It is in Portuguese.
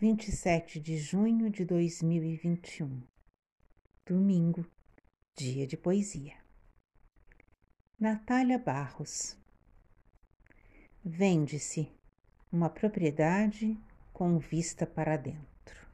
27 de junho de 2021, domingo, dia de poesia. Natália Barros. Vende-se uma propriedade com vista para dentro.